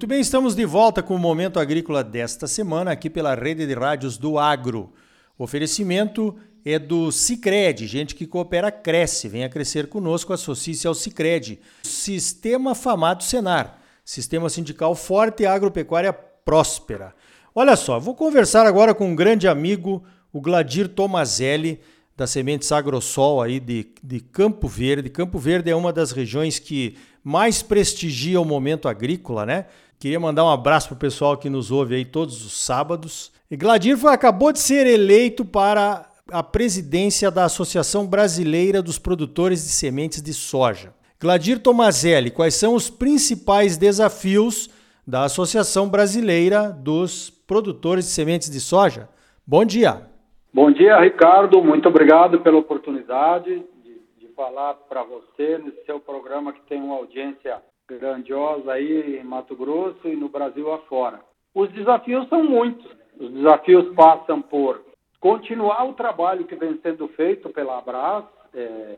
Muito bem, estamos de volta com o Momento Agrícola desta semana, aqui pela rede de rádios do Agro. O oferecimento é do Cicred, gente que coopera cresce. Venha crescer conosco, associe-se ao Cicred. Sistema Famado Senar, sistema sindical forte e agropecuária próspera. Olha só, vou conversar agora com um grande amigo, o Gladir Tomazelli, da Sementes Agrosol aí de, de Campo Verde. Campo Verde é uma das regiões que mais prestigia o momento agrícola, né? Queria mandar um abraço para o pessoal que nos ouve aí todos os sábados. E Gladir foi, acabou de ser eleito para a presidência da Associação Brasileira dos Produtores de Sementes de Soja. Gladir Tomazelli, quais são os principais desafios da Associação Brasileira dos Produtores de Sementes de Soja? Bom dia. Bom dia, Ricardo. Muito obrigado pela oportunidade falar para você nesse seu programa que tem uma audiência grandiosa aí em Mato Grosso e no Brasil afora. Os desafios são muitos. Os desafios passam por continuar o trabalho que vem sendo feito pela Abras, é,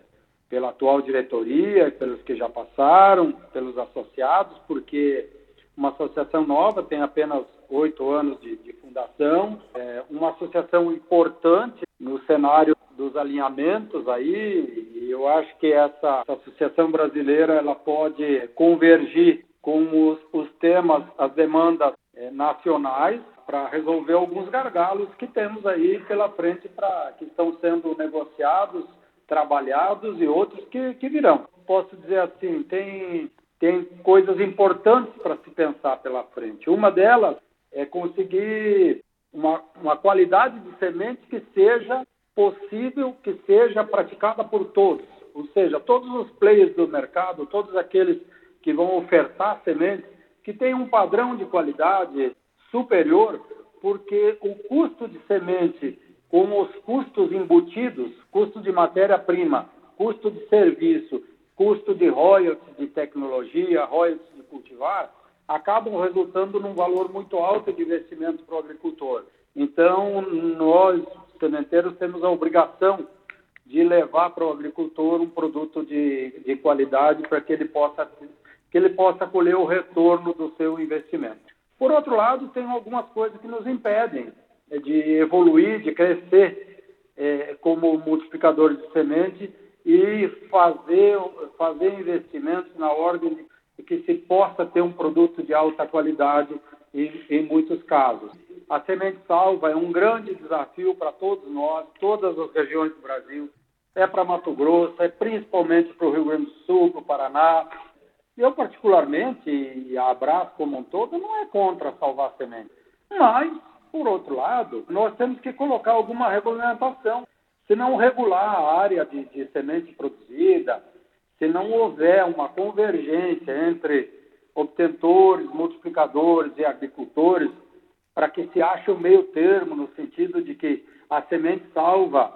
pela atual diretoria, pelos que já passaram, pelos associados, porque uma associação nova tem apenas oito anos de, de fundação, é uma associação importante no cenário dos alinhamentos aí, e eu acho que essa, essa associação brasileira ela pode convergir com os, os temas, as demandas é, nacionais para resolver alguns gargalos que temos aí pela frente para que estão sendo negociados, trabalhados e outros que, que virão. Posso dizer assim, tem tem coisas importantes para se pensar pela frente. Uma delas é conseguir uma, uma qualidade de semente que seja possível que seja praticada por todos, ou seja, todos os players do mercado, todos aqueles que vão ofertar sementes, que tenham um padrão de qualidade superior, porque o custo de semente com os custos embutidos, custo de matéria-prima, custo de serviço, custo de royalties de tecnologia, royalties de cultivar, acabam resultando num valor muito alto de investimento para o agricultor. Então, nós, sementeiros, temos a obrigação de levar para o agricultor um produto de, de qualidade para que ele possa que ele possa colher o retorno do seu investimento. Por outro lado, tem algumas coisas que nos impedem é, de evoluir, de crescer é, como multiplicadores de semente e fazer, fazer investimentos na ordem de que se possa ter um produto de alta qualidade em, em muitos casos. A semente salva é um grande desafio para todos nós, todas as regiões do Brasil. É para Mato Grosso, é principalmente para o Rio Grande do Sul, para o Paraná. Eu, particularmente, e a Abras como um todo, não é contra salvar semente. Mas, por outro lado, nós temos que colocar alguma regulamentação. Se não regular a área de, de semente produzida, se não houver uma convergência entre obtentores, multiplicadores e agricultores, para que se ache o meio termo, no sentido de que a semente salva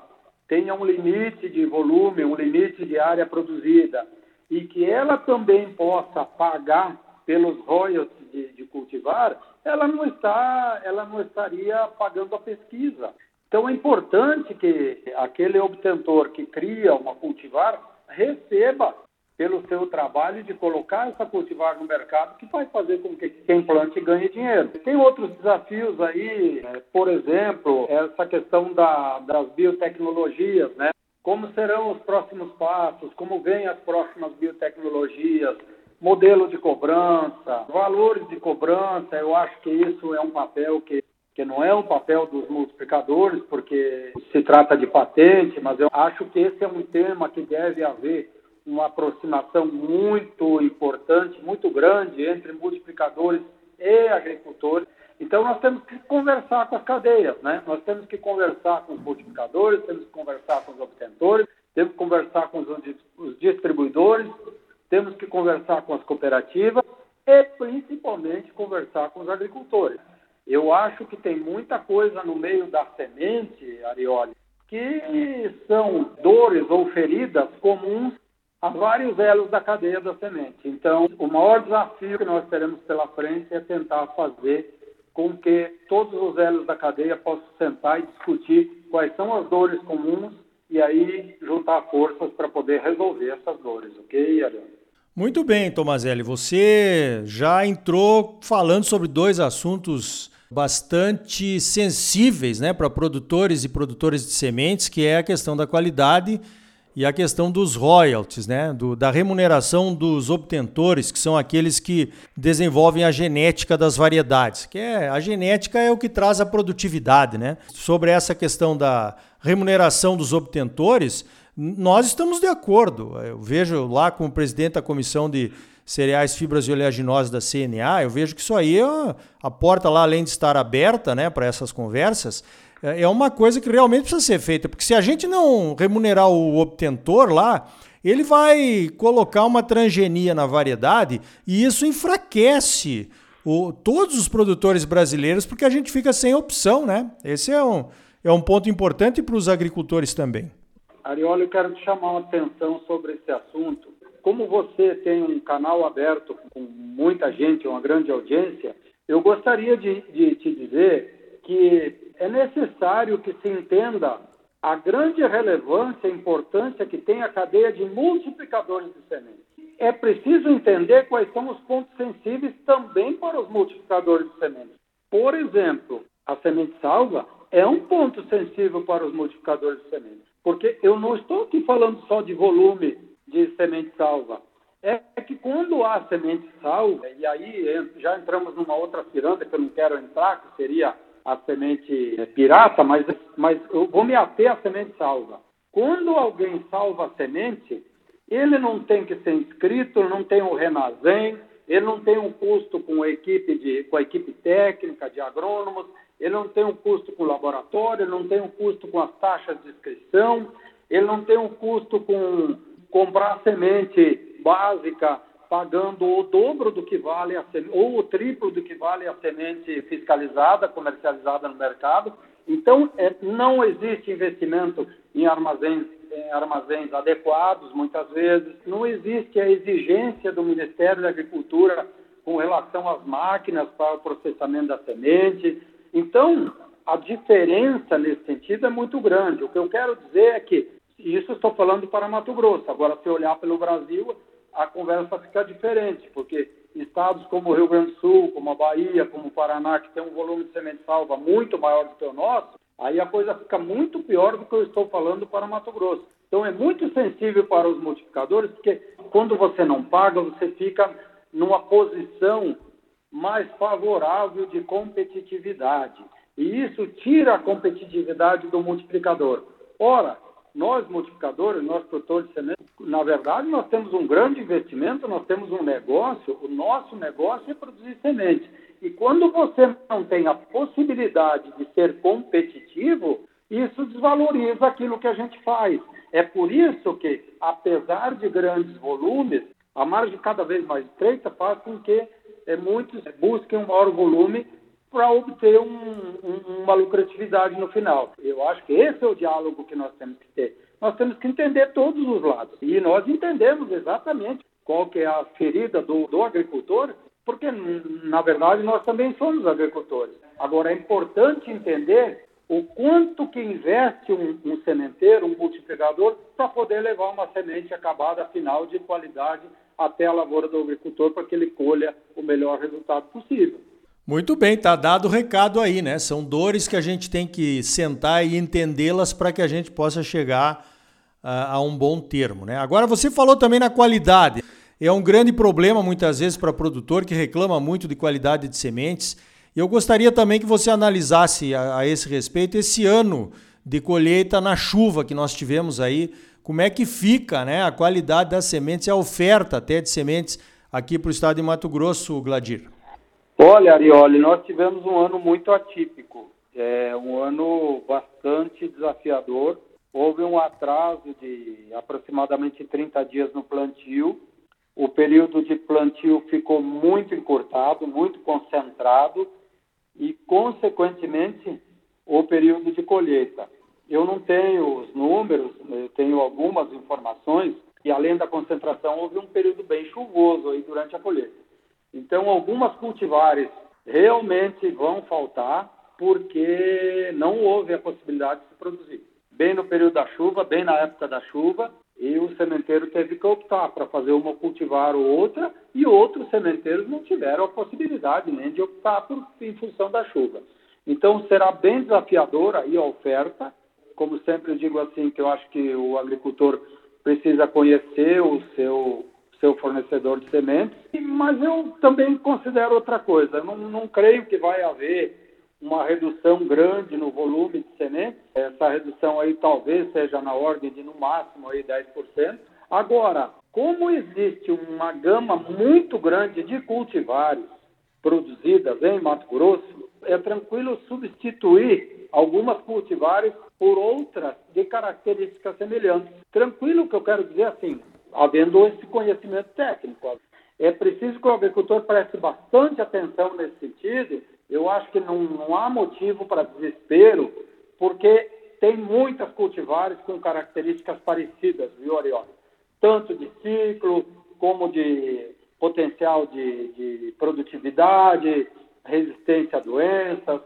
tenha um limite de volume, um limite de área produzida, e que ela também possa pagar pelos royalties de, de cultivar, ela não está, ela não estaria pagando a pesquisa. Então é importante que aquele obtentor que cria uma cultivar receba pelo seu trabalho de colocar essa cultivar no mercado, que vai fazer com que quem plante ganhe dinheiro. Tem outros desafios aí, né? por exemplo, essa questão da, das biotecnologias, né? Como serão os próximos passos, como vêm as próximas biotecnologias, modelo de cobrança, valores de cobrança, eu acho que isso é um papel que que não é um papel dos multiplicadores, porque se trata de patente, mas eu acho que esse é um tema que deve haver uma aproximação muito importante, muito grande entre multiplicadores e agricultores. Então nós temos que conversar com as cadeias, né? Nós temos que conversar com os multiplicadores, temos que conversar com os obtentores, temos que conversar com os distribuidores, temos que conversar com as cooperativas e principalmente conversar com os agricultores. Eu acho que tem muita coisa no meio da semente, Arioli, que são dores ou feridas comuns a vários elos da cadeia da semente. Então, o maior desafio que nós teremos pela frente é tentar fazer com que todos os elos da cadeia possam sentar e discutir quais são as dores comuns e aí juntar forças para poder resolver essas dores, ok, Ariane? Muito bem, Tomazelli. Você já entrou falando sobre dois assuntos bastante sensíveis né, para produtores e produtores de sementes, que é a questão da qualidade e a questão dos royalties, né, do, da remuneração dos obtentores, que são aqueles que desenvolvem a genética das variedades, que é a genética é o que traz a produtividade, né? Sobre essa questão da remuneração dos obtentores, nós estamos de acordo. Eu vejo lá como presidente da comissão de cereais, fibras e oleaginosas da CNA, eu vejo que isso aí, é a porta lá, além de estar aberta né, para essas conversas, é, é uma coisa que realmente precisa ser feita. Porque se a gente não remunerar o obtentor lá, ele vai colocar uma transgenia na variedade e isso enfraquece o, todos os produtores brasileiros, porque a gente fica sem opção, né? Esse é um, é um ponto importante para os agricultores também. Ariola, eu quero te chamar a atenção sobre esse assunto, como você tem um canal aberto com muita gente, uma grande audiência, eu gostaria de, de te dizer que é necessário que se entenda a grande relevância e importância que tem a cadeia de multiplicadores de sementes. É preciso entender quais são os pontos sensíveis também para os multiplicadores de sementes. Por exemplo, a semente salva é um ponto sensível para os multiplicadores de sementes, porque eu não estou aqui falando só de volume de semente salva. É que quando há semente salva, e aí já entramos numa outra ciranda que eu não quero entrar, que seria a semente pirata, mas, mas eu vou me ater à semente salva. Quando alguém salva a semente, ele não tem que ser inscrito, não tem o Renazem, ele não tem um custo com a equipe, de, com a equipe técnica de agrônomos, ele não tem um custo com o laboratório, ele não tem um custo com as taxas de inscrição, ele não tem um custo com comprar semente básica pagando o dobro do que vale a ou o triplo do que vale a semente fiscalizada, comercializada no mercado. Então, é, não existe investimento em armazéns, em armazéns adequados, muitas vezes. Não existe a exigência do Ministério da Agricultura com relação às máquinas para o processamento da semente. Então, a diferença nesse sentido é muito grande. O que eu quero dizer é que isso estou falando para Mato Grosso. Agora, se olhar pelo Brasil, a conversa fica diferente, porque estados como o Rio Grande do Sul, como a Bahia, como o Paraná, que tem um volume de semente salva muito maior do que o nosso, aí a coisa fica muito pior do que eu estou falando para Mato Grosso. Então é muito sensível para os multiplicadores, porque quando você não paga, você fica numa posição mais favorável de competitividade. E isso tira a competitividade do multiplicador. Ora, nós multiplicadores, nós produtores de semente, na verdade, nós temos um grande investimento, nós temos um negócio, o nosso negócio é produzir semente. E quando você não tem a possibilidade de ser competitivo, isso desvaloriza aquilo que a gente faz. É por isso que, apesar de grandes volumes, a margem cada vez mais estreita faz com que é, muitos busquem um maior volume para obter um, um, uma lucratividade no final. Eu acho que esse é o diálogo que nós temos que ter. Nós temos que entender todos os lados. E nós entendemos exatamente qual que é a ferida do, do agricultor, porque, na verdade, nós também somos agricultores. Agora, é importante entender o quanto que investe um, um sementeiro, um multiplicador, para poder levar uma semente acabada final de qualidade até a lavoura do agricultor para que ele colha o melhor resultado possível. Muito bem, tá dado o recado aí, né? São dores que a gente tem que sentar e entendê-las para que a gente possa chegar uh, a um bom termo, né? Agora você falou também na qualidade. É um grande problema muitas vezes para produtor que reclama muito de qualidade de sementes. Eu gostaria também que você analisasse a, a esse respeito esse ano de colheita na chuva que nós tivemos aí. Como é que fica, né, a qualidade das sementes, a oferta até de sementes aqui para o estado de Mato Grosso, Gladir? Olha, Arioli, nós tivemos um ano muito atípico, é um ano bastante desafiador. Houve um atraso de aproximadamente 30 dias no plantio. O período de plantio ficou muito encurtado, muito concentrado e, consequentemente, o período de colheita. Eu não tenho os números, eu tenho algumas informações e, além da concentração, houve um período bem chuvoso aí durante a colheita. Então, algumas cultivares realmente vão faltar porque não houve a possibilidade de se produzir. Bem no período da chuva, bem na época da chuva, E o sementeiro teve que optar para fazer uma cultivar ou outra, e outros sementeiros não tiveram a possibilidade nem de optar por, em função da chuva. Então será bem desafiadora a oferta. Como sempre digo assim, que eu acho que o agricultor precisa conhecer o seu, seu fornecedor de sementes, mas eu também considero outra coisa. Não, não creio que vai haver uma redução grande no volume de sementes. Essa redução aí talvez seja na ordem de no máximo aí 10%. Agora, como existe uma gama muito grande de cultivares produzidas em Mato Grosso, é tranquilo substituir algumas cultivares por outras de características semelhantes. Tranquilo que eu quero dizer assim, havendo esse conhecimento técnico. É preciso que o agricultor preste bastante atenção nesse sentido eu acho que não, não há motivo para desespero, porque tem muitas cultivares com características parecidas, viu, Arioli? Tanto de ciclo, como de potencial de, de produtividade, resistência a doenças.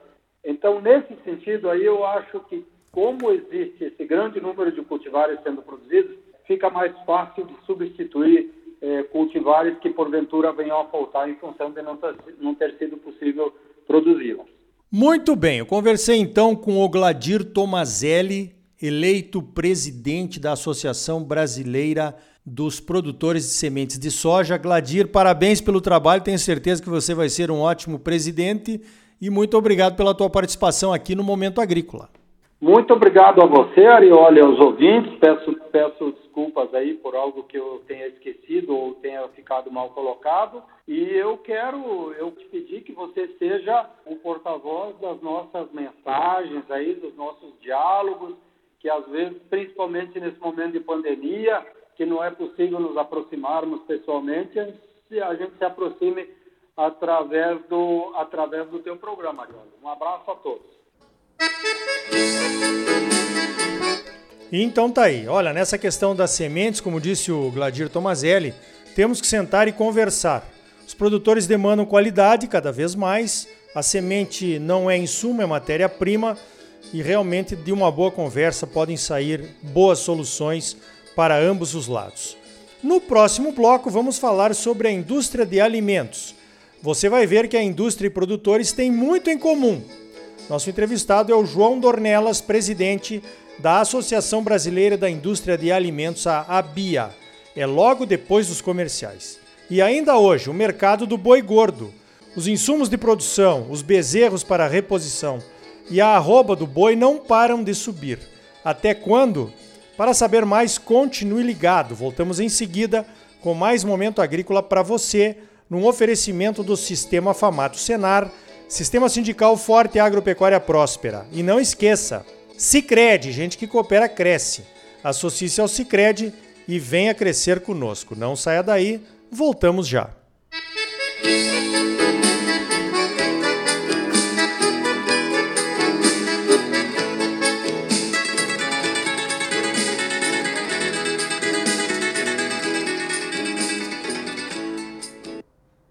Então, nesse sentido aí, eu acho que como existe esse grande número de cultivares sendo produzidos, fica mais fácil de substituir eh, cultivares que porventura venham a faltar em função de não ter, não ter sido possível produzi-las. Muito bem, eu conversei então com o Gladir Tomazelli, eleito presidente da Associação Brasileira dos Produtores de Sementes de Soja. Gladir, parabéns pelo trabalho, tenho certeza que você vai ser um ótimo presidente e muito obrigado pela tua participação aqui no Momento Agrícola. Muito obrigado a você, Arioli, aos ouvintes. Peço, peço desculpas aí por algo que eu tenha esquecido ou tenha ficado mal colocado. E eu quero eu te pedir que você seja o porta-voz das nossas mensagens aí, dos nossos diálogos, que às vezes, principalmente nesse momento de pandemia, que não é possível nos aproximarmos pessoalmente, a gente se aproxime através do, através do teu programa, Arioli. Um abraço a todos. Então tá aí. Olha, nessa questão das sementes, como disse o Gladir Tomazelli, temos que sentar e conversar. Os produtores demandam qualidade cada vez mais. A semente não é insumo, é matéria-prima e realmente de uma boa conversa podem sair boas soluções para ambos os lados. No próximo bloco vamos falar sobre a indústria de alimentos. Você vai ver que a indústria e produtores têm muito em comum. Nosso entrevistado é o João Dornelas, presidente da Associação Brasileira da Indústria de Alimentos, a ABIA. É logo depois dos comerciais. E ainda hoje, o mercado do boi gordo. Os insumos de produção, os bezerros para reposição e a arroba do boi não param de subir. Até quando? Para saber mais, continue ligado. Voltamos em seguida com mais momento agrícola para você, num oferecimento do Sistema Famato Senar Sistema sindical forte e agropecuária próspera. E não esqueça, Sicredi, gente que coopera cresce. Associe-se ao Sicredi e venha crescer conosco. Não saia daí, voltamos já. Música